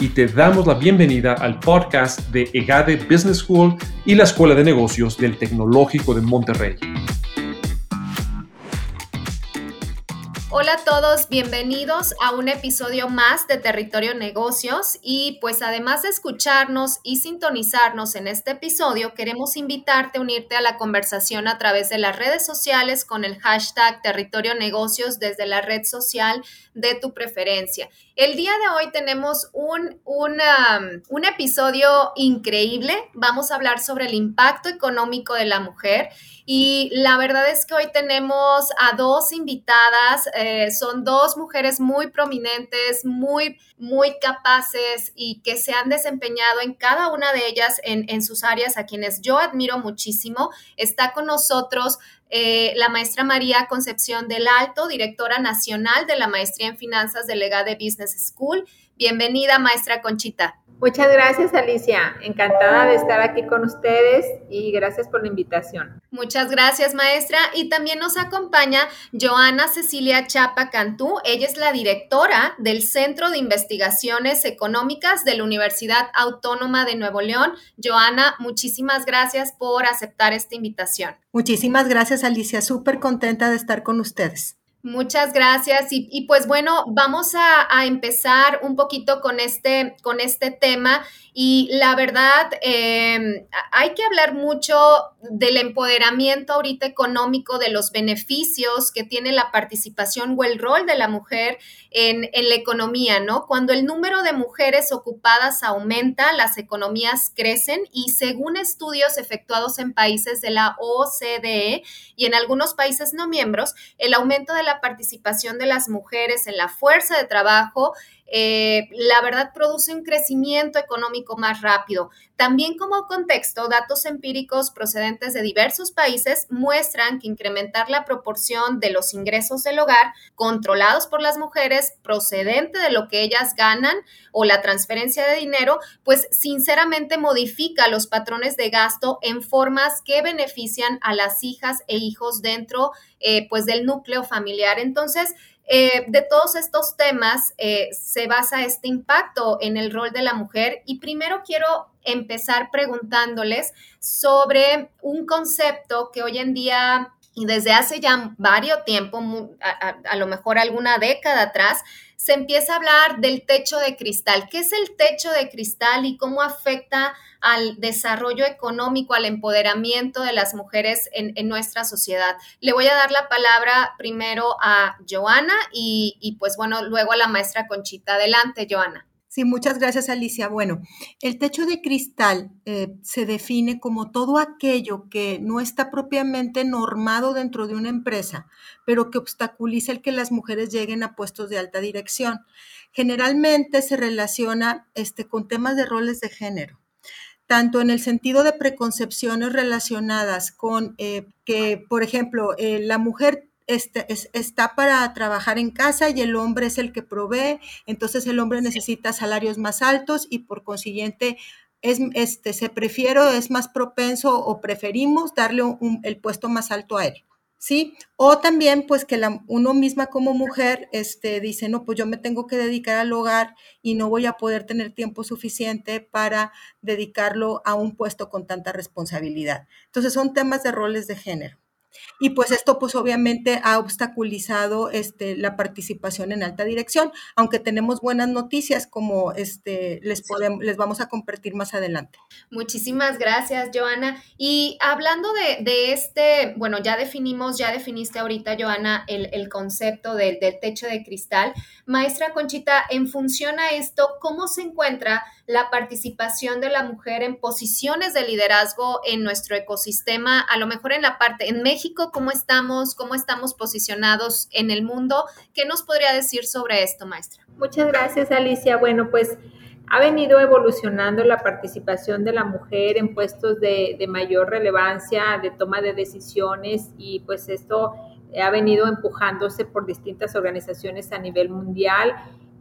y te damos la bienvenida al podcast de EGADE Business School y la Escuela de Negocios del Tecnológico de Monterrey. Hola a todos, bienvenidos a un episodio más de Territorio Negocios y pues además de escucharnos y sintonizarnos en este episodio, queremos invitarte a unirte a la conversación a través de las redes sociales con el hashtag Territorio Negocios desde la red social de tu preferencia. El día de hoy tenemos un, un, episodio increíble, vamos a hablar sobre el impacto económico de la mujer y la verdad es que hoy tenemos a dos invitadas, eh, son dos mujeres muy prominentes, muy, muy capaces y que se han desempeñado en cada una de ellas en, en sus áreas, a quienes yo admiro muchísimo. Está con nosotros eh, la maestra María Concepción del Alto, directora nacional de la Maestría en Finanzas delegada de Business School. Bienvenida, maestra Conchita. Muchas gracias, Alicia. Encantada de estar aquí con ustedes y gracias por la invitación. Muchas gracias, maestra. Y también nos acompaña Joana Cecilia Chapa Cantú. Ella es la directora del Centro de Investigaciones Económicas de la Universidad Autónoma de Nuevo León. Joana, muchísimas gracias por aceptar esta invitación. Muchísimas gracias, Alicia. Súper contenta de estar con ustedes. Muchas gracias. Y, pues bueno, vamos a, a, empezar un poquito con este, con este tema. Y la verdad, eh, hay que hablar mucho del empoderamiento ahorita económico, de los beneficios que tiene la participación o el rol de la mujer en, en la economía, ¿no? Cuando el número de mujeres ocupadas aumenta, las economías crecen y según estudios efectuados en países de la OCDE y en algunos países no miembros, el aumento de la participación de las mujeres en la fuerza de trabajo eh, la verdad produce un crecimiento económico más rápido. También como contexto, datos empíricos procedentes de diversos países muestran que incrementar la proporción de los ingresos del hogar controlados por las mujeres procedente de lo que ellas ganan o la transferencia de dinero, pues sinceramente modifica los patrones de gasto en formas que benefician a las hijas e hijos dentro eh, pues del núcleo familiar. Entonces, eh, de todos estos temas eh, se basa este impacto en el rol de la mujer. Y primero quiero empezar preguntándoles sobre un concepto que hoy en día y desde hace ya varios tiempo, a, lo mejor alguna década atrás, se empieza a hablar del techo de cristal. ¿Qué es el techo de cristal y cómo afecta al desarrollo económico, al empoderamiento de las mujeres en, nuestra sociedad? Le voy a dar la palabra primero a Joana y, y pues bueno, luego a la maestra Conchita. Adelante, Joana. Sí, muchas gracias Alicia. Bueno, el techo de cristal eh, se define como todo aquello que no está propiamente normado dentro de una empresa, pero que obstaculiza el que las mujeres lleguen a puestos de alta dirección. Generalmente se relaciona este, con temas de roles de género tanto en el sentido de preconcepciones relacionadas con eh, que, por ejemplo, eh, la mujer está para trabajar en casa y el hombre es el que provee, entonces el hombre necesita salarios más altos y por consiguiente es, este, se prefiere, es más propenso o preferimos darle el puesto más alto a él. ¿Sí? O también, pues que la, uno misma como mujer este, dice, no, pues yo me tengo que dedicar al hogar y no voy a poder tener tiempo suficiente para dedicarlo a un puesto con tanta responsabilidad. Entonces son temas de roles de género. Y pues esto pues obviamente ha obstaculizado este, la participación en alta dirección, aunque tenemos buenas noticias como este, les, podemos, les vamos a compartir más adelante. Muchísimas gracias, Joana. Y hablando de, de este, bueno, ya definimos, ya definiste ahorita, Joana, el, el concepto del, del techo de cristal. Maestra Conchita, en función a esto, ¿cómo se encuentra la participación de la mujer en posiciones de liderazgo en nuestro ecosistema, a lo mejor en la parte, en México, cómo estamos, cómo estamos posicionados en el mundo. ¿Qué nos podría decir sobre esto, maestra? Muchas gracias, Alicia. Bueno, pues ha venido evolucionando la participación de la mujer en puestos de, de, mayor relevancia, de toma de decisiones y pues esto ha venido empujándose por distintas organizaciones a nivel mundial.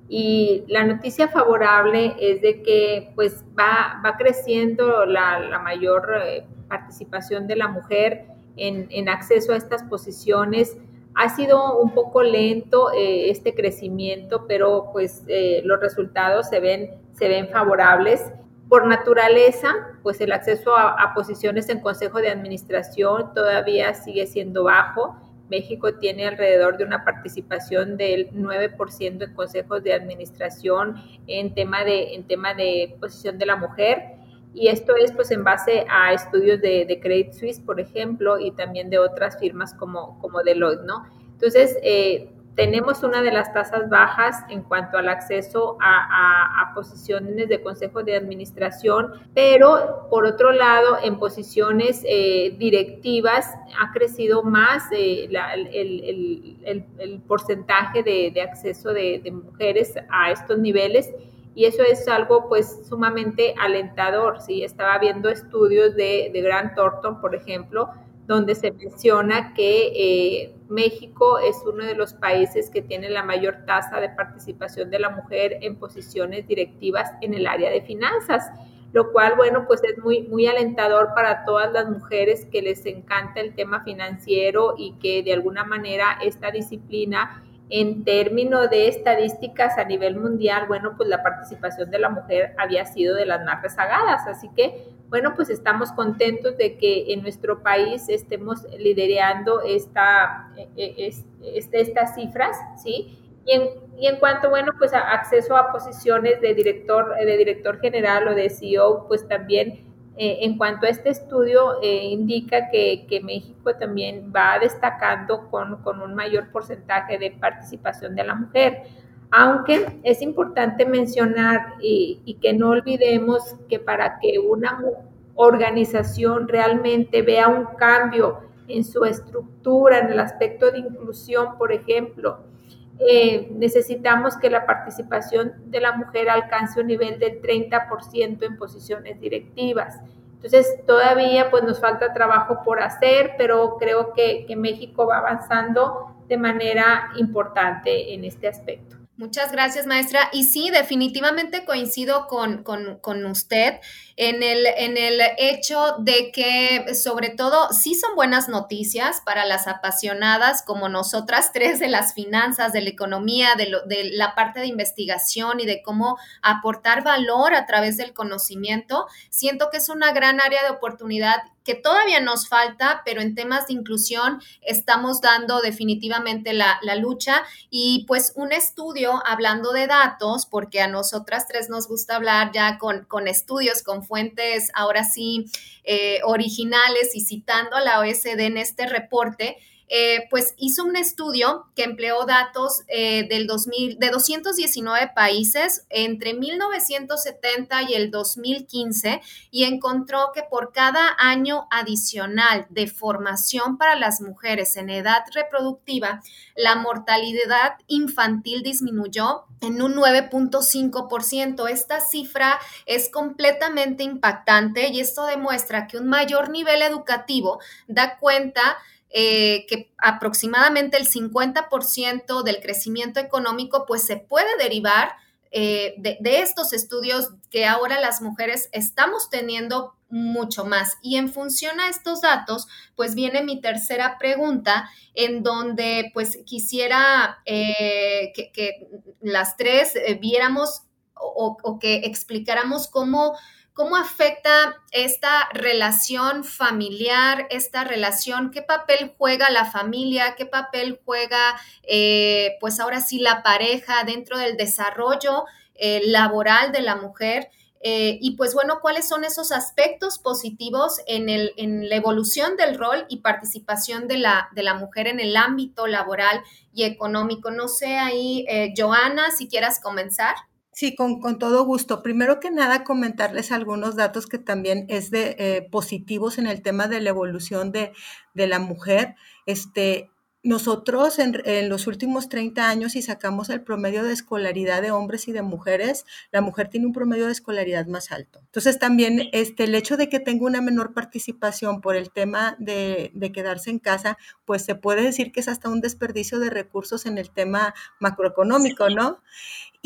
Y la noticia favorable es de que pues va, va creciendo la, mayor eh, participación de la mujer en, en, acceso a estas posiciones. Ha sido un poco lento eh, este crecimiento, pero pues eh, los resultados se ven se ven favorables. Por naturaleza, pues el acceso a, posiciones en consejo de administración todavía sigue siendo bajo. México tiene alrededor de una participación del 9% en consejos de administración en tema de, en tema de posición de la mujer. Y esto es pues en base a estudios de, Credit Suisse, por ejemplo, y también de otras firmas como, como Deloitte, ¿no? Entonces, eh, tenemos una de las tasas bajas en cuanto al acceso a, posiciones de consejo de administración, pero por otro lado, en posiciones eh, directivas ha crecido más eh, el, porcentaje de, acceso de, mujeres a estos niveles y eso es algo pues sumamente alentador. ¿sí? Estaba viendo estudios de, de Grant Thornton, por ejemplo, donde se menciona que eh, México es uno de los países que tiene la mayor tasa de participación de la mujer en posiciones directivas en el área de finanzas, lo cual, bueno, pues es muy, muy alentador para todas las mujeres que les encanta el tema financiero y que de alguna manera esta disciplina en términos de estadísticas a nivel mundial, bueno, pues la participación de la mujer había sido de las más rezagadas. Así que, bueno, pues estamos contentos de que en nuestro país estemos liderando esta, e, e, estas cifras, ¿sí? Y en, y en cuanto, bueno, pues a acceso a posiciones de director, de director general o de CEO, pues también eh, en cuanto a este estudio, eh, indica que, México también va destacando con, un mayor porcentaje de participación de la mujer. Aunque es importante mencionar y, que no olvidemos que para que una organización realmente vea un cambio en su estructura, en el aspecto de inclusión, por ejemplo, eh, necesitamos que la participación de la mujer alcance un nivel del 30% en posiciones directivas. Entonces, todavía pues nos falta trabajo por hacer, pero creo que, que México va avanzando de manera importante en este aspecto. Muchas gracias, maestra. Y sí, definitivamente coincido con, con, usted en el, en el hecho de que, sobre todo, sí son buenas noticias para las apasionadas como nosotras tres de las finanzas, de la economía, de, lo, de la parte de investigación y de cómo aportar valor a través del conocimiento. Siento que es una gran área de oportunidad que todavía nos falta, pero en temas de inclusión estamos dando definitivamente la, lucha. Y pues un estudio hablando de datos, porque a nosotras tres nos gusta hablar ya con, con estudios, con fuentes ahora sí eh, originales y citando a la OSD en este reporte, eh, pues hizo un estudio que empleó datos eh, del 2000, de 219 países entre 1970 y el 2015 y encontró que por cada año adicional de formación para las mujeres en edad reproductiva, la mortalidad infantil disminuyó en un 9.5%. Esta cifra es completamente impactante y esto demuestra que un mayor nivel educativo da cuenta eh, que aproximadamente el 50% del crecimiento económico pues se puede derivar eh, de, estos estudios que ahora las mujeres estamos teniendo mucho más. Y en función a estos datos, pues viene mi tercera pregunta, en donde pues quisiera eh, que, las tres viéramos o que explicáramos cómo ¿Cómo afecta esta relación familiar, esta relación? ¿Qué papel juega la familia? ¿Qué papel juega, eh, pues ahora sí, la pareja dentro del desarrollo eh, laboral de la mujer? Eh, y pues bueno, ¿cuáles son esos aspectos positivos en, el, en la evolución del rol y participación de la, de la mujer en el ámbito laboral y económico? No sé ahí, Joana, si quieras comenzar. Sí, con, todo gusto. Primero que nada, comentarles algunos datos que también es de eh, positivos en el tema de la evolución de, la mujer. Este, nosotros en, los últimos 30 años, si sacamos el promedio de escolaridad de hombres y de mujeres, la mujer tiene un promedio de escolaridad más alto. Entonces también este, el hecho de que tenga una menor participación por el tema de, de quedarse en casa, pues se puede decir que es hasta un desperdicio de recursos en el tema macroeconómico, ¿no?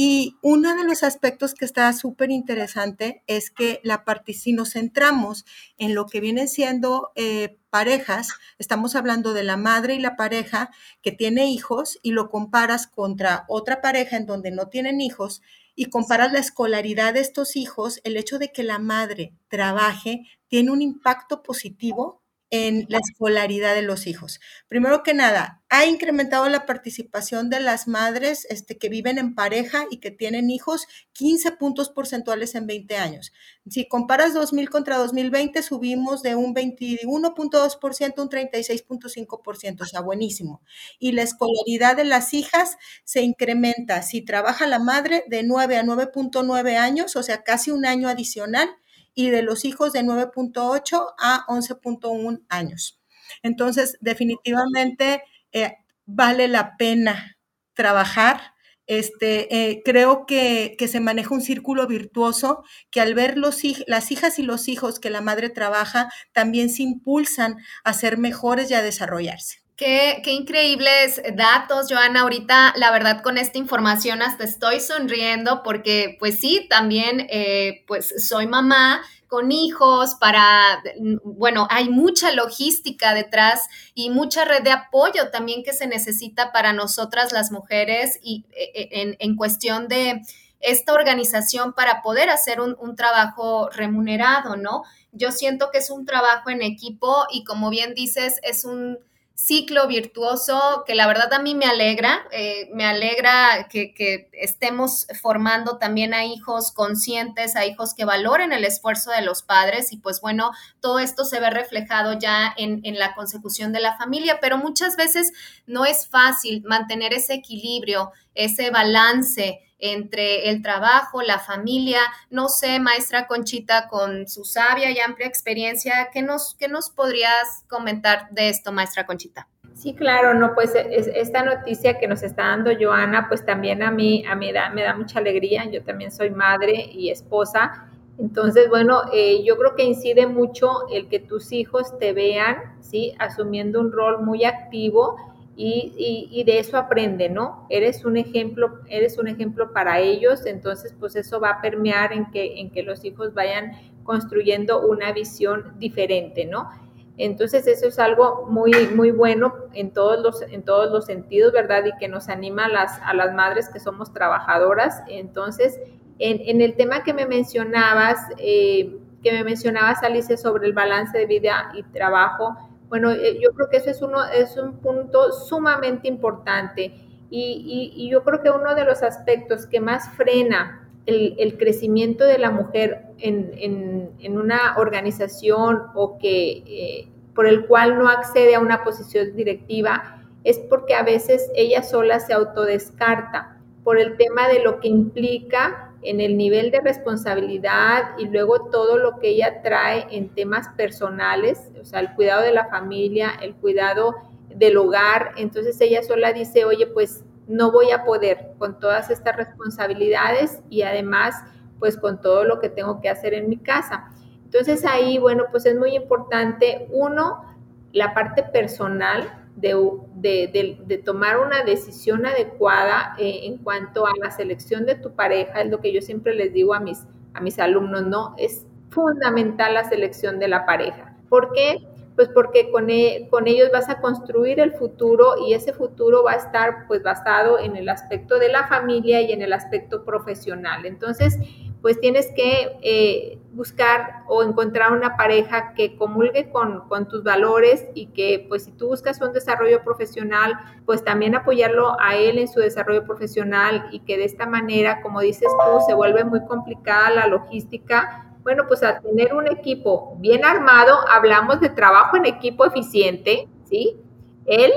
Y uno de los aspectos que está súper interesante es que la si nos centramos en lo que vienen siendo eh, parejas, estamos hablando de la madre y la pareja que tiene hijos y lo comparas contra otra pareja en donde no tienen hijos y comparas la escolaridad de estos hijos, el hecho de que la madre trabaje tiene un impacto positivo en la escolaridad de los hijos. Primero que nada, ha incrementado la participación de las madres este, que viven en pareja y que tienen hijos 15 puntos porcentuales en 20 años. Si comparas 2000 contra 2020, subimos de un 21.2% a un 36.5%, o sea, buenísimo. Y la escolaridad de las hijas se incrementa, si trabaja la madre, de 9 a 9.9 años, o sea, casi un año adicional y de los hijos de 9.8 a 11.1 años. Entonces, definitivamente eh, vale la pena trabajar. Este, eh, creo que, se maneja un círculo virtuoso que al ver los, las hijas y los hijos que la madre trabaja, también se impulsan a ser mejores y a desarrollarse. Qué, increíbles datos, Joana. Ahorita, la verdad, con esta información hasta estoy sonriendo porque, pues sí, también, eh, pues soy mamá con hijos para, bueno, hay mucha logística detrás y mucha red de apoyo también que se necesita para nosotras las mujeres y e, e, en, cuestión de esta organización para poder hacer un trabajo remunerado, ¿no? Yo siento que es un trabajo en equipo y como bien dices, es un ciclo virtuoso que la verdad a mí me alegra, eh, me alegra que, estemos formando también a hijos conscientes, a hijos que valoren el esfuerzo de los padres y pues bueno, todo esto se ve reflejado ya en, en la consecución de la familia, pero muchas veces no es fácil mantener ese equilibrio, ese balance entre el trabajo, la familia. No sé, maestra Conchita, con su sabia y amplia experiencia, ¿qué nos, qué nos podrías comentar de esto, maestra Conchita? Sí, claro, no, pues esta noticia que nos está dando Joana, pues también a mí, a mí da, me da mucha alegría. Yo también soy madre y esposa. Entonces, bueno, eh, yo creo que incide mucho el que tus hijos te vean, ¿sí? Asumiendo un rol muy activo y, de eso aprende, ¿no? Eres un ejemplo, eres un ejemplo para ellos, entonces pues eso va a permear en que, en que los hijos vayan construyendo una visión diferente, ¿no? Entonces eso es algo muy, muy bueno en todos los, en todos los sentidos, ¿verdad? Y que nos anima a las, a las madres que somos trabajadoras. Entonces, en, el tema que me mencionabas, eh, que me mencionabas, Alice, sobre el balance de vida y trabajo, bueno, eh, yo creo que eso es, uno, es un punto sumamente importante y, yo creo que uno de los aspectos que más frena el, crecimiento de la mujer en, una organización o que eh, por el cual no accede a una posición directiva es porque a veces ella sola se autodescarta por el tema de lo que implica en el nivel de responsabilidad y luego todo lo que ella trae en temas personales, o sea, el cuidado de la familia, el cuidado del hogar. Entonces ella sola dice, oye, pues no voy a poder con todas estas responsabilidades y además, pues con todo lo que tengo que hacer en mi casa. Entonces ahí, bueno, pues es muy importante, uno, la parte personal, de, tomar una decisión adecuada eh, en cuanto a la selección de tu pareja, es lo que yo siempre les digo a mis, a mis alumnos, ¿no? Es fundamental la selección de la pareja. ¿Por qué? Pues porque con, e, con ellos vas a construir el futuro y ese futuro va a estar pues basado en el aspecto de la familia y en el aspecto profesional. Entonces, pues tienes que eh, buscar o encontrar una pareja que comulgue con, tus valores y que pues si tú buscas un desarrollo profesional, pues también apoyarlo a él en su desarrollo profesional y que de esta manera, como dices tú, se vuelve muy complicada la logística. Bueno, pues al tener un equipo bien armado, hablamos de trabajo en equipo eficiente, ¿sí? Él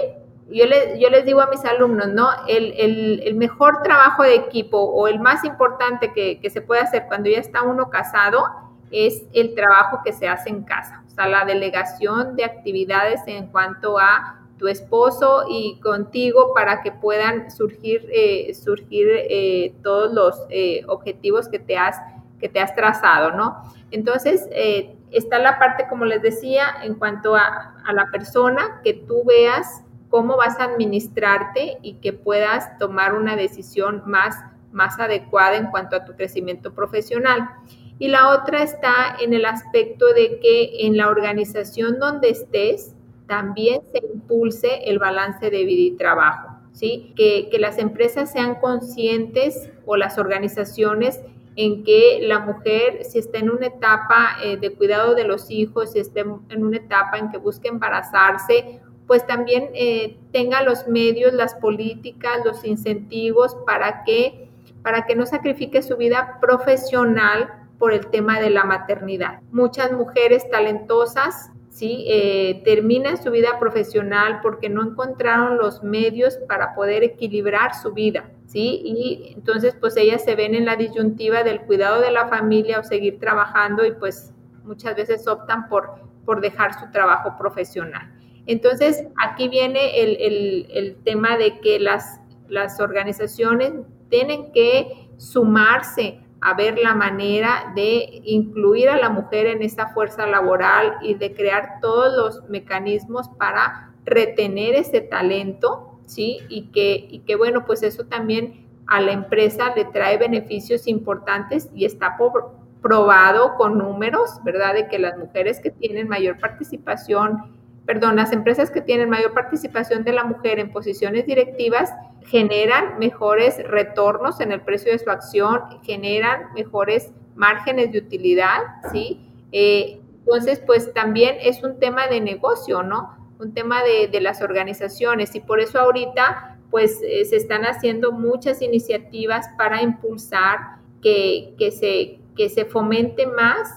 yo, yo les digo a mis alumnos, ¿no? El, mejor trabajo de equipo o el más importante que, se puede hacer cuando ya está uno casado es el trabajo que se hace en casa, o sea, la delegación de actividades en cuanto a tu esposo y contigo para que puedan surgir, eh, surgir eh, todos los eh, objetivos que te, has, que has trazado, ¿no? Entonces, está la parte, como les decía, en cuanto a, a la persona, que tú veas cómo vas a administrarte y que puedas tomar una decisión más, más adecuada en cuanto a tu crecimiento profesional. Y la otra está en el aspecto de que en la organización donde estés también se impulse el balance de vida y trabajo, ¿sí? Que, las empresas sean conscientes o las organizaciones en que la mujer, si está en una etapa eh, de cuidado de los hijos, si está en una etapa en que busca embarazarse, pues también eh, tenga los medios, las políticas, los incentivos para que, para que no sacrifique su vida profesional por el tema de la maternidad. Muchas mujeres talentosas ¿sí? Eh, terminan su vida profesional porque no encontraron los medios para poder equilibrar su vida. ¿sí? Y entonces pues ellas se ven en la disyuntiva del cuidado de la familia o seguir trabajando y pues muchas veces optan por, por dejar su trabajo profesional. Entonces aquí viene el, tema de que las, organizaciones tienen que sumarse a ver la manera de incluir a la mujer en esta fuerza laboral y de crear todos los mecanismos para retener ese talento, ¿sí? Y que, y que bueno, pues eso también a la empresa le trae beneficios importantes y está probado con números, ¿verdad? De que las mujeres que tienen mayor participación, perdón, las empresas que tienen mayor participación de la mujer en posiciones directivas, generan mejores retornos en el precio de su acción, generan mejores márgenes de utilidad, ¿sí? Eh, entonces, pues también es un tema de negocio, ¿no? Un tema de, las organizaciones y por eso ahorita, pues eh, se están haciendo muchas iniciativas para impulsar que, que, se, que se fomente más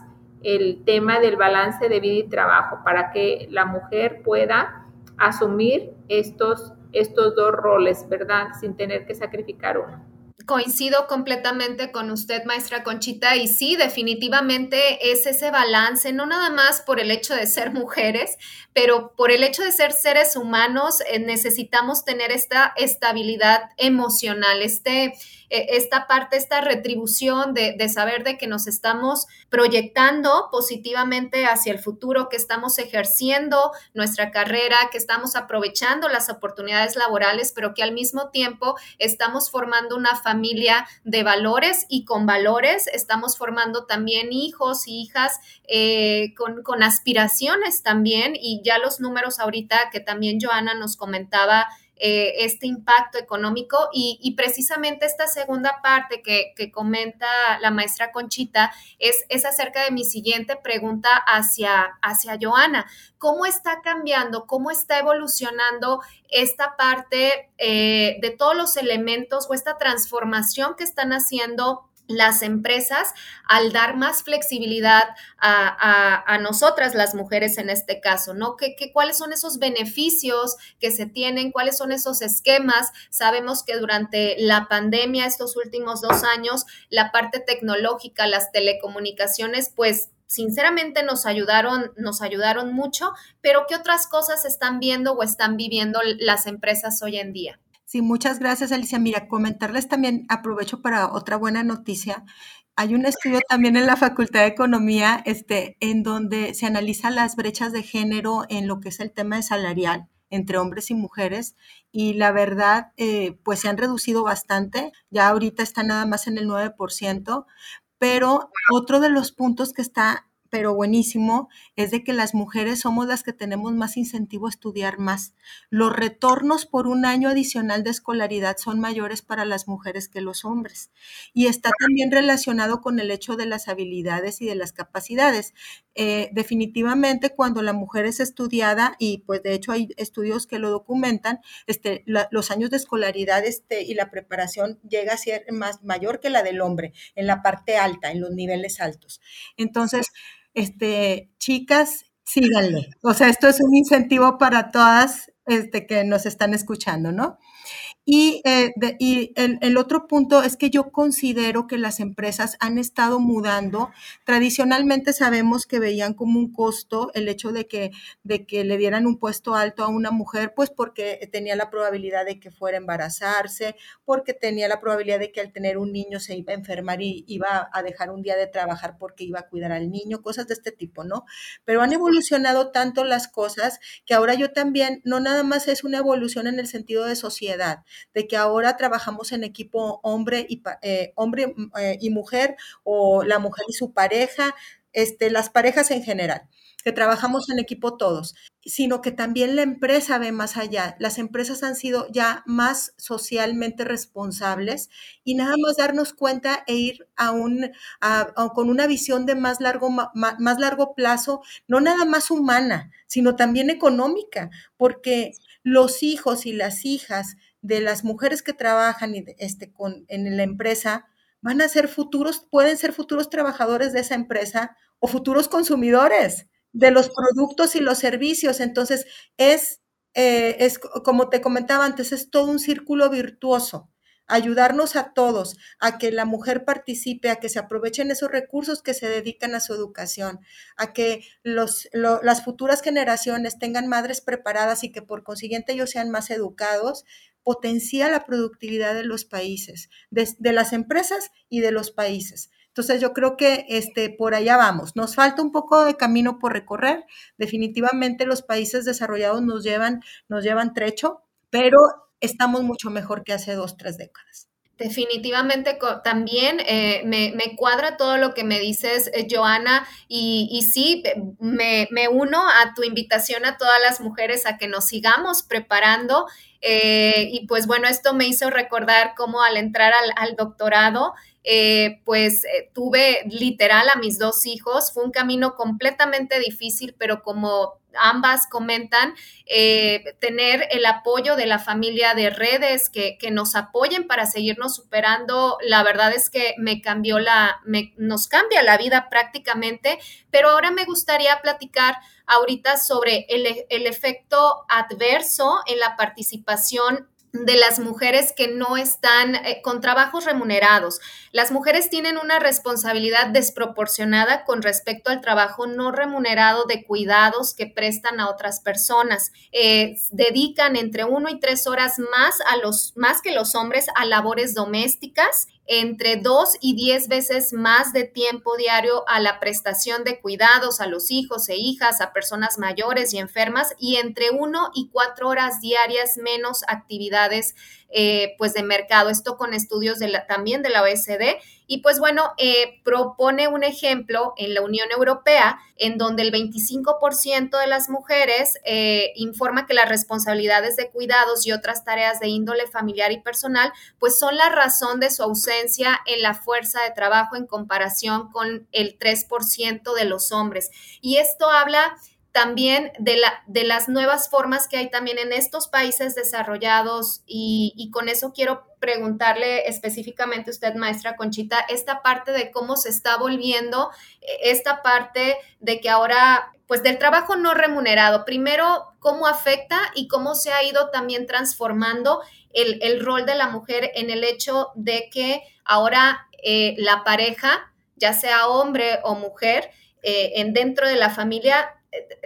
el tema del balance de vida y trabajo para que la mujer pueda asumir estos estos dos roles, ¿verdad? Sin tener que sacrificar uno. Coincido completamente con usted, maestra Conchita, y sí, definitivamente es ese balance, no nada más por el hecho de ser mujeres, pero por el hecho de ser seres humanos, eh, necesitamos tener esta estabilidad emocional, este eh, esta parte, esta retribución de, de, saber de que nos estamos proyectando positivamente hacia el futuro, que estamos ejerciendo nuestra carrera, que estamos aprovechando las oportunidades laborales, pero que al mismo tiempo estamos formando una familia de valores y con valores estamos formando también hijos y hijas eh, con, con aspiraciones también. Y ya los números ahorita que también Joana nos comentaba eh, este impacto económico y, precisamente esta segunda parte que, comenta la maestra Conchita es, es, acerca de mi siguiente pregunta hacia, hacia Joana. ¿Cómo está cambiando, cómo está evolucionando esta parte eh, de todos los elementos o esta transformación que están haciendo las empresas al dar más flexibilidad a, nosotras las mujeres en este caso, ¿no? ¿Qué, cuáles son esos beneficios que se tienen? ¿Cuáles son esos esquemas? Sabemos que durante la pandemia, estos últimos dos años, la parte tecnológica, las telecomunicaciones, pues sinceramente nos ayudaron, nos ayudaron mucho, pero ¿qué otras cosas están viendo o están viviendo las empresas hoy en día? Sí, muchas gracias, Alicia. Mira, comentarles también, aprovecho para otra buena noticia. Hay un estudio también en la Facultad de Economía, este, en donde se analizan las brechas de género en lo que es el tema de salarial entre hombres y mujeres y la verdad, eh, pues se han reducido bastante, ya ahorita está nada más en el 9%, pero otro de los puntos que está pero buenísimo, es de que las mujeres somos las que tenemos más incentivo a estudiar más. Los retornos por un año adicional de escolaridad son mayores para las mujeres que los hombres. Y está también relacionado con el hecho de las habilidades y de las capacidades. Eh, definitivamente cuando la mujer es estudiada, y pues de hecho hay estudios que lo documentan, este, los años de escolaridad este, y la preparación llega a ser más mayor que la del hombre en la parte alta, en los niveles altos. Entonces, este, chicas, síganle. O sea, esto es un incentivo para todas este, que nos están escuchando, ¿no? Y, eh, el, el, otro punto es que yo considero que las empresas han estado mudando. Tradicionalmente sabemos que veían como un costo el hecho de que, de que le dieran un puesto alto a una mujer, pues porque tenía la probabilidad de que fuera a embarazarse, porque tenía la probabilidad de que al tener un niño se iba a enfermar y iba a dejar un día de trabajar porque iba a cuidar al niño, cosas de este tipo, ¿no? Pero han evolucionado tanto las cosas que ahora yo también, no nada más es una evolución en el sentido de sociedad, de que ahora trabajamos en equipo hombre y, eh, hombre, mm, eh, y mujer o la mujer y su pareja, este, las parejas en general que trabajamos en equipo todos, sino que también la empresa ve más allá. Las empresas han sido ya más socialmente responsables y nada más darnos cuenta e ir a un, con una visión de más largo, más largo plazo, no nada más humana, sino también económica, porque los hijos y las hijas de las mujeres que trabajan este, con, en la empresa van a ser futuros, pueden ser futuros trabajadores de esa empresa o futuros consumidores de los productos y los servicios. Entonces, es, eh, es como te comentaba antes, es todo un círculo virtuoso ayudarnos a todos a que la mujer participe, a que se aprovechen esos recursos que se dedican a su educación, a que los, las futuras generaciones tengan madres preparadas y que por consiguiente ellos sean más educados, potencia la productividad de los países, de, las empresas y de los países. Entonces yo creo que este, por allá vamos. Nos falta un poco de camino por recorrer. Definitivamente los países desarrollados nos llevan, nos llevan trecho, pero estamos mucho mejor que hace dos, tres décadas. Definitivamente también eh, me, cuadra todo lo que me dices, eh, Joana, y, y sí, me, uno a tu invitación a todas las mujeres a que nos sigamos preparando. Eh, y pues bueno, esto me hizo recordar cómo al entrar al, al doctorado, eh, pues tuve literal a mis dos hijos. Fue un camino completamente difícil, pero como ambas comentan, eh, tener el apoyo de la familia de redes que, nos apoyen para seguirnos superando, la verdad es que me cambió la, nos cambia la vida prácticamente, pero ahora me gustaría platicar ahorita sobre el, el efecto adverso en la participación de las mujeres que no están eh, con trabajos remunerados. Las mujeres tienen una responsabilidad desproporcionada con respecto al trabajo no remunerado de cuidados que prestan a otras personas. Eh, dedican entre uno y tres horas más a los más que los hombres a labores domésticas entre dos y diez veces más de tiempo diario a la prestación de cuidados a los hijos e hijas, a personas mayores y enfermas, y entre uno y cuatro horas diarias menos actividades eh, pues de mercado. Esto con estudios de la, también de la OECD. Y pues bueno, eh, propone un ejemplo en la Unión Europea en donde el 25% de las mujeres eh, informa que las responsabilidades de cuidados y otras tareas de índole familiar y personal pues son la razón de su ausencia en la fuerza de trabajo en comparación con el 3% de los hombres. Y esto habla también de, la, de las nuevas formas que hay también en estos países desarrollados y, con eso quiero preguntarle específicamente a usted, maestra Conchita, esta parte de cómo se está volviendo, eh, esta parte de que ahora, pues del trabajo no remunerado, primero, cómo afecta y cómo se ha ido también transformando el, rol de la mujer en el hecho de que ahora eh, la pareja, ya sea hombre o mujer, eh, en dentro de la familia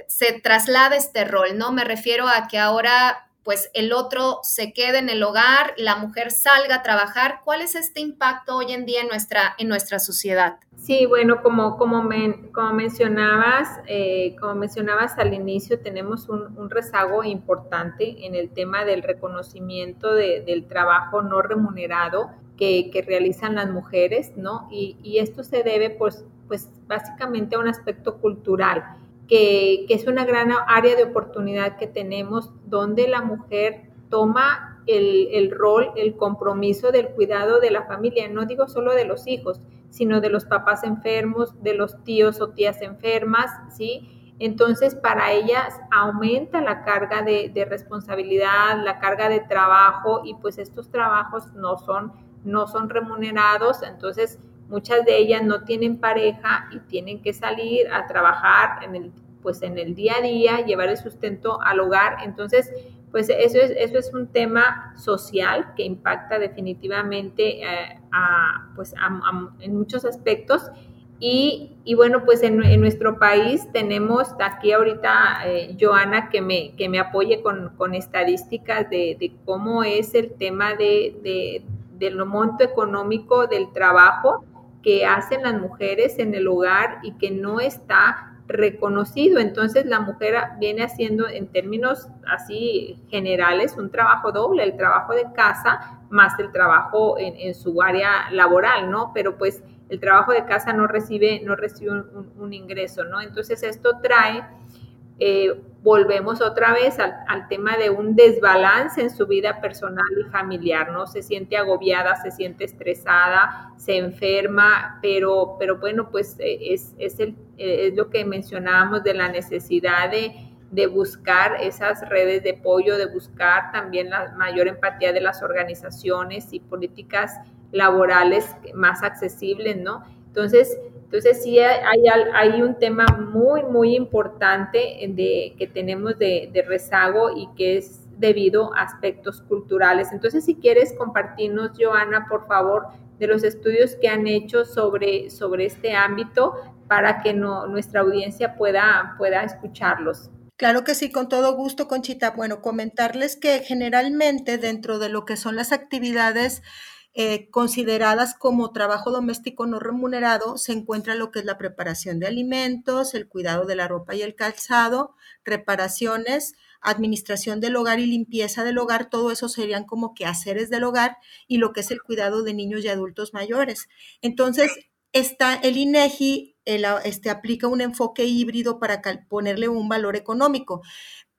se traslada este rol, ¿no? Me refiero a que ahora pues el otro se quede en el hogar, la mujer salga a trabajar. ¿Cuál es este impacto hoy en día en nuestra, en nuestra sociedad? Sí, bueno, como, como, como mencionabas, eh, como mencionabas al inicio, tenemos un, rezago importante en el tema del reconocimiento del trabajo no remunerado que, realizan las mujeres, ¿no? Y, y esto se debe, pues, pues, básicamente a un aspecto cultural que, es una gran área de oportunidad que tenemos donde la mujer toma el, rol, el compromiso del cuidado de la familia, no digo solo de los hijos, sino de los papás enfermos, de los tíos o tías enfermas, ¿sí? Entonces, para ellas aumenta la carga de, de, responsabilidad, la carga de trabajo y pues estos trabajos no son, no son remunerados, entonces muchas de ellas no tienen pareja y tienen que salir a trabajar en el pues en el día a día, llevar el sustento al hogar. Entonces, pues eso es, eso es un tema social que impacta definitivamente eh, pues en muchos aspectos. Y, bueno, pues en, nuestro país tenemos aquí ahorita eh, Joana que me, que me apoye con, estadísticas de, cómo es el tema de, de, del monto económico del trabajo que hacen las mujeres en el hogar y que no está reconocido. Entonces la mujer viene haciendo en términos así generales un trabajo doble, el trabajo de casa más el trabajo en, su área laboral, ¿no? Pero pues el trabajo de casa no recibe, no recibe un ingreso, ¿no? Entonces esto trae eh, volvemos otra vez al, tema de un desbalance en su vida personal y familiar, ¿no? Se siente agobiada, se siente estresada, se enferma, pero, pero bueno, pues eh, es, eh, es lo que mencionábamos de la necesidad de, de buscar esas redes de apoyo, de buscar también la mayor empatía de las organizaciones y políticas laborales más accesibles, ¿no? Entonces, entonces sí hay, un tema muy, muy importante de, que tenemos de, rezago y que es debido a aspectos culturales. Entonces, si quieres compartirnos, Joana, por favor, de los estudios que han hecho sobre, sobre este ámbito para que no, nuestra audiencia pueda, pueda escucharlos. Claro que sí, con todo gusto, Conchita. Bueno, comentarles que generalmente dentro de lo que son las actividades eh, consideradas como trabajo doméstico no remunerado, se encuentra lo que es la preparación de alimentos, el cuidado de la ropa y el calzado, reparaciones, administración del hogar y limpieza del hogar, todo eso serían como quehaceres del hogar y lo que es el cuidado de niños y adultos mayores. Entonces, está el INEGI, este, aplica un enfoque híbrido para ponerle un valor económico.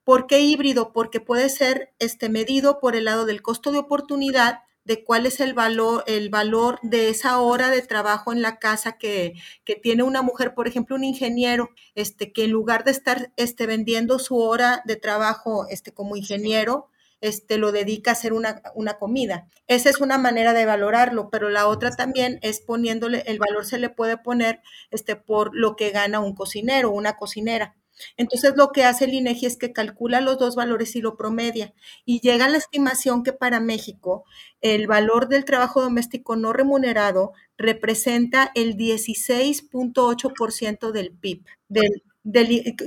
¿Por qué híbrido? Porque puede ser este, medido por el lado del costo de oportunidad, de cuál es el valor, el valor de esa hora de trabajo en la casa que, que, tiene una mujer, por ejemplo, un ingeniero, este, que en lugar de estar este, vendiendo su hora de trabajo este, como ingeniero, este, lo dedica a hacer una, una, comida. Esa es una manera de valorarlo, pero la otra también es poniéndole, el valor se le puede poner este, por lo que gana un cocinero, una cocinera. Entonces lo que hace el INEGI es que calcula los dos valores y lo promedia y llega a la estimación que para México el valor del trabajo doméstico no remunerado representa el 16.8% del PIB, del,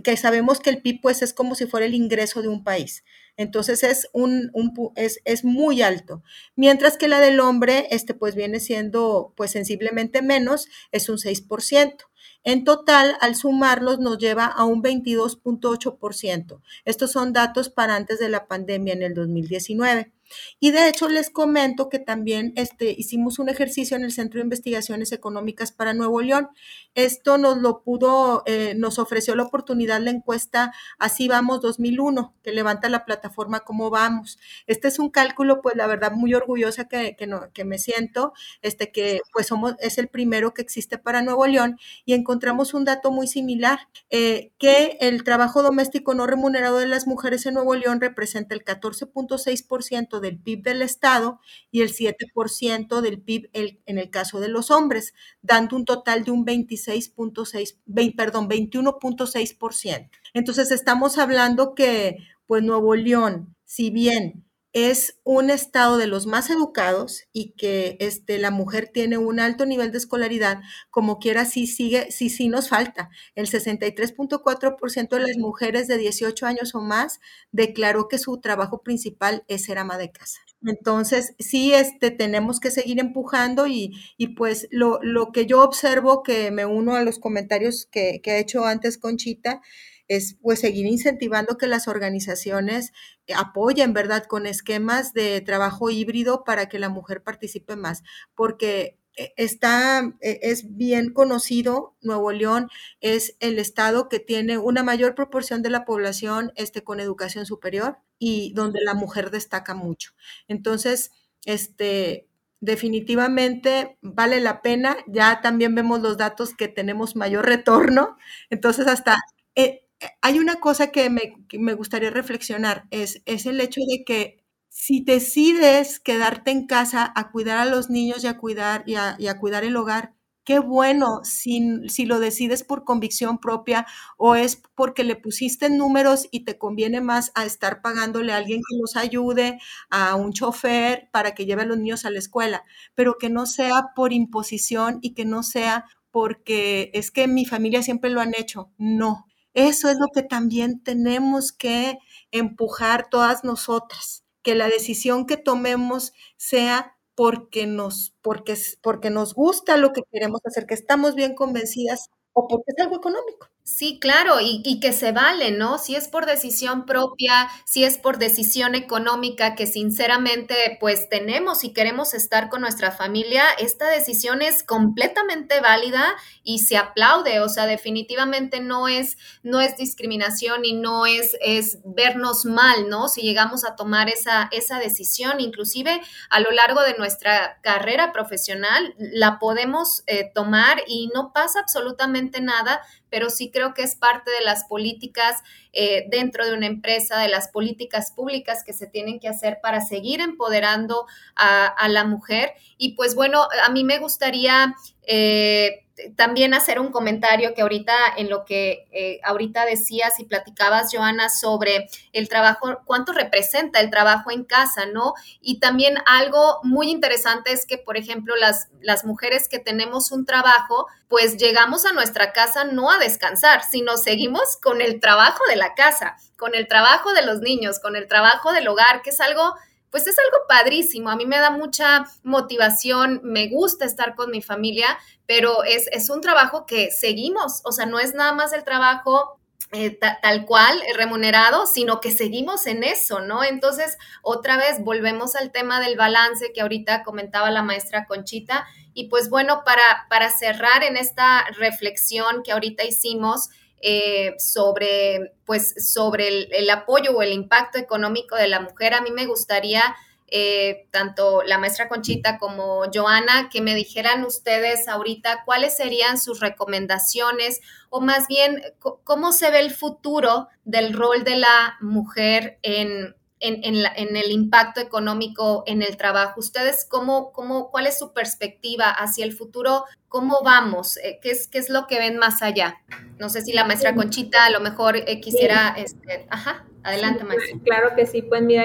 que sabemos que el PIB pues es como si fuera el ingreso de un país. Entonces es, un, es, es, muy alto. Mientras que la del hombre, este pues viene siendo pues sensiblemente menos, es un 6%. En total, al sumarlos, nos lleva a un 22.8%. Estos son datos para antes de la pandemia en el 2019. Y de hecho les comento que también este, hicimos un ejercicio en el Centro de Investigaciones Económicas para Nuevo León. Esto nos lo pudo, eh, nos ofreció la oportunidad la encuesta Así Vamos 2001, que levanta la plataforma Cómo Vamos. Este es un cálculo, pues la verdad, muy orgullosa que, que, me siento, este, que pues somos, es el primero que existe para Nuevo León y encontramos un dato muy similar, eh, que el trabajo doméstico no remunerado de las mujeres en Nuevo León representa el 14.6% del PIB del Estado y el 7% del PIB en el caso de los hombres, dando un total de un 26.6, perdón, 21.6%. Entonces estamos hablando que pues Nuevo León, si bien es un estado de los más educados y que este, la mujer tiene un alto nivel de escolaridad, como quiera, sí sigue, sí, sí nos falta. El 63.4% de las mujeres de 18 años o más declaró que su trabajo principal es ser ama de casa. Entonces, sí, este, tenemos que seguir empujando y, y pues lo, lo, que yo observo, que me uno a los comentarios que, que ha hecho antes Conchita, es pues seguir incentivando que las organizaciones apoyen, ¿verdad?, con esquemas de trabajo híbrido para que la mujer participe más, porque eh, está, eh, es bien conocido, Nuevo León es el estado que tiene una mayor proporción de la población este, con educación superior y donde la mujer destaca mucho. Entonces, este, definitivamente vale la pena. Ya también vemos los datos que tenemos mayor retorno. Entonces, hasta eh, hay una cosa que me, gustaría reflexionar, es, es, el hecho de que si decides quedarte en casa a cuidar a los niños y a cuidar, y a, cuidar el hogar, qué bueno si, si lo decides por convicción propia o es porque le pusiste números y te conviene más a estar pagándole a alguien que los ayude, a un chofer para que lleve a los niños a la escuela, pero que no sea por imposición y que no sea porque es que mi familia siempre lo han hecho. No, eso es lo que también tenemos que empujar todas nosotras, que la decisión que tomemos sea porque nos, porque, porque nos gusta lo que queremos hacer, que estamos bien convencidas o porque es algo económico. Sí, claro, y, que se vale, ¿no? Si es por decisión propia, si es por decisión económica, que sinceramente pues tenemos y queremos estar con nuestra familia, esta decisión es completamente válida y se aplaude, o sea, definitivamente no es, no es discriminación y no es, es vernos mal, ¿no? Si llegamos a tomar esa, esa decisión, inclusive a lo largo de nuestra carrera profesional, la podemos eh, tomar y no pasa absolutamente nada pero sí creo que es parte de las políticas eh, dentro de una empresa, de las políticas públicas que se tienen que hacer para seguir empoderando a, la mujer. Y pues bueno, a mí me gustaría... Eh, también hacer un comentario que ahorita en lo que eh, ahorita decías y platicabas, Joana, sobre el trabajo, cuánto representa el trabajo en casa, ¿no? Y también algo muy interesante es que, por ejemplo, las, las mujeres que tenemos un trabajo, pues llegamos a nuestra casa no a descansar, sino seguimos con el trabajo de la casa, con el trabajo de los niños, con el trabajo del hogar, que es algo pues es algo padrísimo. A mí me da mucha motivación, me gusta estar con mi familia, pero es, es un trabajo que seguimos, o sea, no es nada más el trabajo eh, tal cual eh, remunerado, sino que seguimos en eso, ¿no? Entonces, otra vez volvemos al tema del balance que ahorita comentaba la maestra Conchita. Y pues bueno, para, para cerrar en esta reflexión que ahorita hicimos, eh, sobre, pues, sobre el, apoyo o el impacto económico de la mujer. A mí me gustaría, eh, tanto la maestra Conchita como Joana, que me dijeran ustedes ahorita cuáles serían sus recomendaciones o más bien cómo se ve el futuro del rol de la mujer en, en, el impacto económico en el trabajo. ¿Ustedes cómo, cómo, cuál es su perspectiva hacia el futuro? ¿Cómo vamos? Eh, ¿Qué es, qué es lo que ven más allá? No sé si la maestra Conchita a lo mejor eh, quisiera, este, ajá, adelante pues, maestra. Claro que sí, pues mira,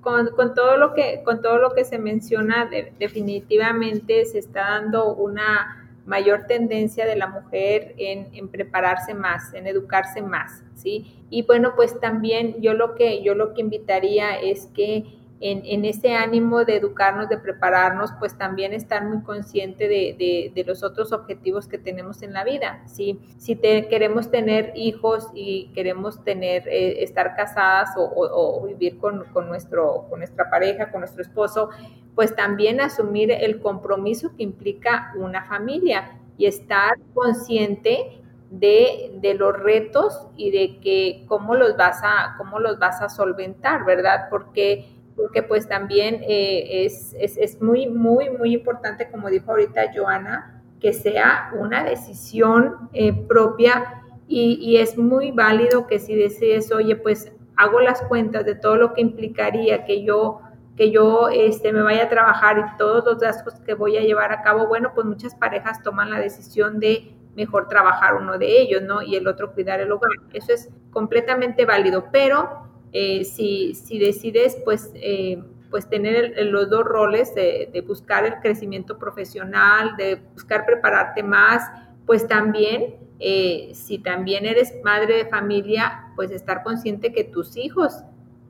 con, con, todo lo que, con todo lo que se menciona, definitivamente se está dando una mayor tendencia de la mujer en, en, prepararse más, en educarse más, ¿sí? Y bueno, pues también yo lo que, yo lo que invitaría es que en, en ese ánimo de educarnos, de prepararnos, pues también estar muy consciente de, de, los otros objetivos que tenemos en la vida, ¿sí? Si te, queremos tener hijos y queremos tener, eh, estar casadas o, o, vivir con, con, nuestro, con nuestra pareja, con nuestro esposo, pues también asumir el compromiso que implica una familia y estar consciente de, de, los retos y de que cómo los vas a, cómo los vas a solventar, ¿verdad? Porque, porque pues también eh, es, es, es, muy, muy, muy importante, como dijo ahorita Joana, que sea una decisión eh, propia y, y, es muy válido que si desees, oye, pues hago las cuentas de todo lo que implicaría que yo que yo este, me vaya a trabajar y todos los gastos que voy a llevar a cabo, bueno, pues muchas parejas toman la decisión de mejor trabajar uno de ellos, ¿no? Y el otro cuidar el hogar. Eso es completamente válido, pero eh, si, si, decides, pues, eh, pues tener los dos roles de, buscar el crecimiento profesional, de buscar prepararte más, pues también, eh, si también eres madre de familia, pues estar consciente que tus hijos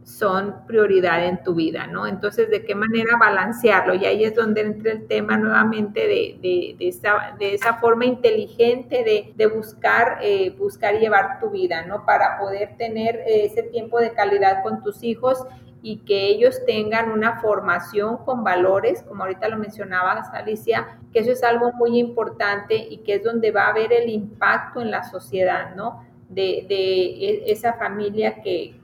son prioridad en tu vida, ¿no? Entonces, ¿de qué manera balancearlo? Y ahí es donde entra el tema nuevamente de, de, de, esa, de esa, forma inteligente de, buscar, eh, buscar llevar tu vida, ¿no? Para poder tener eh, ese tiempo de calidad con tus hijos y que ellos tengan una formación con valores, como ahorita lo mencionaba Alicia, que eso es algo muy importante y que es donde va a haber el impacto en la sociedad, ¿no? De, e, esa familia que,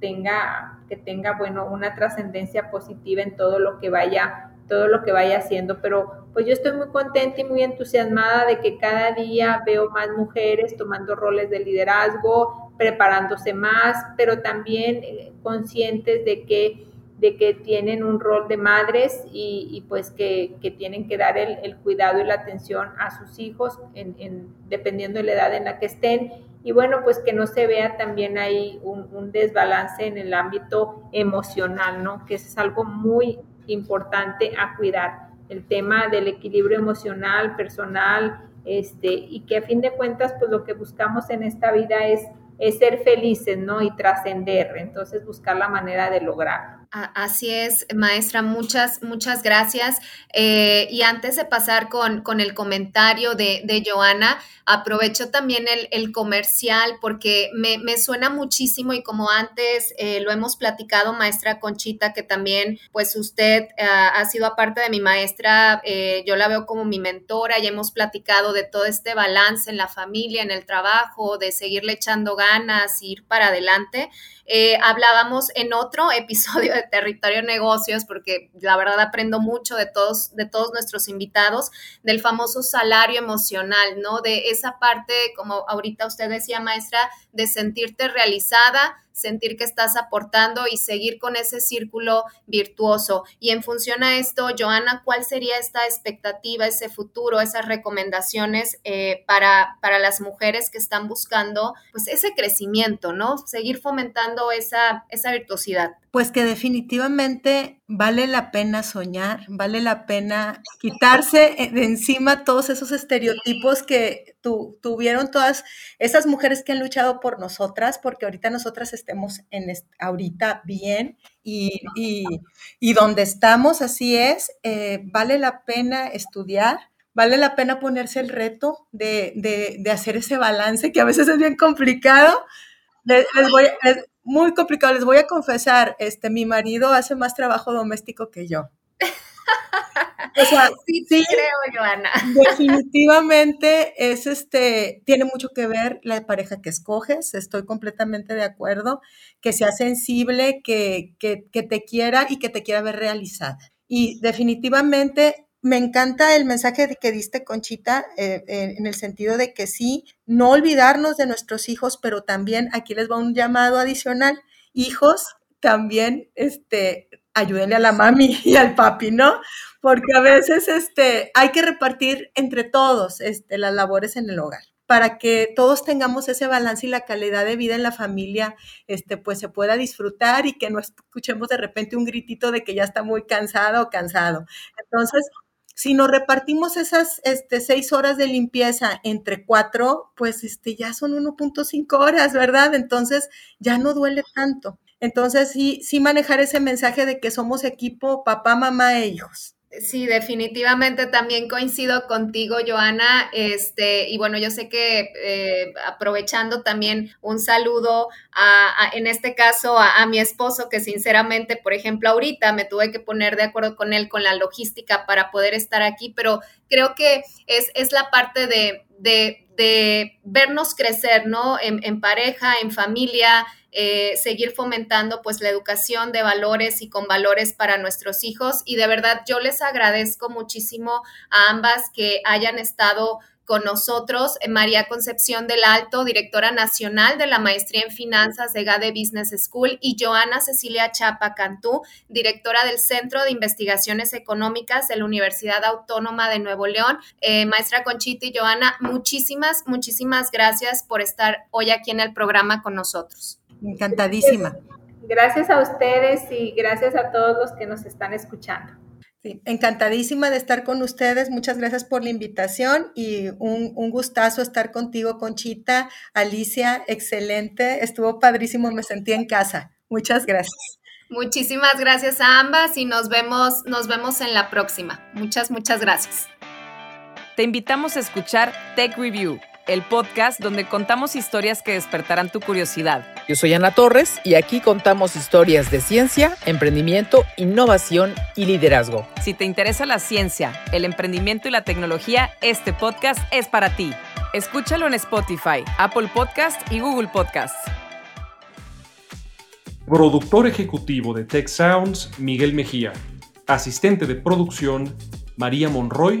tenga, que tenga, bueno, una trascendencia positiva en todo lo que vaya todo lo que vaya haciendo, pero pues yo estoy muy contenta y muy entusiasmada de que cada día veo más mujeres tomando roles de liderazgo, preparándose más, pero también eh, conscientes de que de que tienen un rol de madres y, pues que, tienen que dar el, cuidado y la atención a sus hijos en, dependiendo de la edad en la que estén. Y bueno, pues que no se vea también ahí un, desbalance en el ámbito emocional, ¿no? Que es algo muy importante a cuidar. El tema del equilibrio emocional, personal, este, y que a fin de cuentas, pues lo que buscamos en esta vida es, es ser felices, ¿no? Y trascender, entonces buscar la manera de lograrlo. Así es, maestra, muchas, muchas gracias. Eh, y antes de pasar con, con el comentario de, de, Joana, aprovecho también el, el comercial porque me, me, suena muchísimo y como antes eh, lo hemos platicado, maestra Conchita, que también pues usted uh, ha sido aparte de mi maestra, eh, yo la veo como mi mentora y hemos platicado de todo este balance en la familia, en el trabajo, de seguirle echando ganas, ir para adelante. Eh, hablábamos en otro episodio de Territorio Negocios, porque la verdad aprendo mucho de todos, de todos nuestros invitados, del famoso salario emocional, ¿no? De esa parte, como ahorita usted decía, maestra, de sentirte realizada, sentir que estás aportando y seguir con ese círculo virtuoso. Y en función a esto, Joana, ¿cuál sería esta expectativa, ese futuro, esas recomendaciones eh, para, para las mujeres que están buscando pues ese crecimiento, ¿no? Seguir fomentando esa, esa virtuosidad. Pues que definitivamente vale la pena soñar, vale la pena quitarse de encima todos esos estereotipos que tuvieron todas esas mujeres que han luchado por nosotras, porque ahorita nosotras estemos en ahorita bien y, y, donde estamos, así es, eh, vale la pena estudiar, vale la pena ponerse el reto de, de, de, hacer ese balance que a veces es bien complicado. Les, voy, muy complicado. Les voy a confesar, este, mi marido hace más trabajo doméstico que yo. O sea, sí, sí, creo, Joana. Definitivamente es este, tiene mucho que ver la pareja que escoges, estoy completamente de acuerdo, que sea sensible, que, que, que te quiera y que te quiera ver realizada. Y definitivamente me encanta el mensaje que diste, Conchita, eh, eh, en el sentido de que sí, no olvidarnos de nuestros hijos, pero también aquí les va un llamado adicional. Hijos, también este, ayúdenle a la mami y al papi, ¿no? Porque a veces este, hay que repartir entre todos este, las labores en el hogar para que todos tengamos ese balance y la calidad de vida en la familia, este, pues se pueda disfrutar y que no escuchemos de repente un gritito de que ya está muy cansado o cansado. Entonces, si nos repartimos esas este, seis horas de limpieza entre cuatro, pues este, ya son 1.5 horas, ¿verdad? Entonces ya no duele tanto. Entonces sí, sí manejar ese mensaje de que somos equipo papá, mamá e hijos. Sí, definitivamente también coincido contigo, Joana. Este, y bueno, yo sé que eh, aprovechando también un saludo a, en este caso a, mi esposo, que sinceramente, por ejemplo, ahorita me tuve que poner de acuerdo con él con la logística para poder estar aquí, pero creo que es, es la parte de, de, de vernos crecer, ¿no? En, pareja, en familia, eh, seguir fomentando pues la educación de valores y con valores para nuestros hijos. Y de verdad yo les agradezco muchísimo a ambas que hayan estado con nosotros eh, María Concepción del Alto, directora nacional de la Maestría en Finanzas de GADE Business School, y Joana Cecilia Chapa Cantú, directora del Centro de Investigaciones Económicas de la Universidad Autónoma de Nuevo León. Eh, maestra Conchita y Joana, muchísimas, muchísimas gracias por estar hoy aquí en el programa con nosotros. Encantadísima. Gracias a ustedes y gracias a todos los que nos están escuchando. Sí, encantadísima de estar con ustedes. Muchas gracias por la invitación y un, un, gustazo estar contigo, Conchita. Alicia, excelente. Estuvo padrísimo, me sentí en casa. Muchas gracias. Muchísimas gracias a ambas y nos vemos, nos vemos en la próxima. Muchas, muchas gracias. Te invitamos a escuchar Tech Review el podcast donde contamos historias que despertarán tu curiosidad. Yo soy Ana Torres y aquí contamos historias de ciencia, emprendimiento, innovación y liderazgo. Si te interesa la ciencia, el emprendimiento y la tecnología, este podcast es para ti. Escúchalo en Spotify, Apple Podcast y Google Podcast. Productor ejecutivo de Tech Sounds, Miguel Mejía. Asistente de producción, María Monroy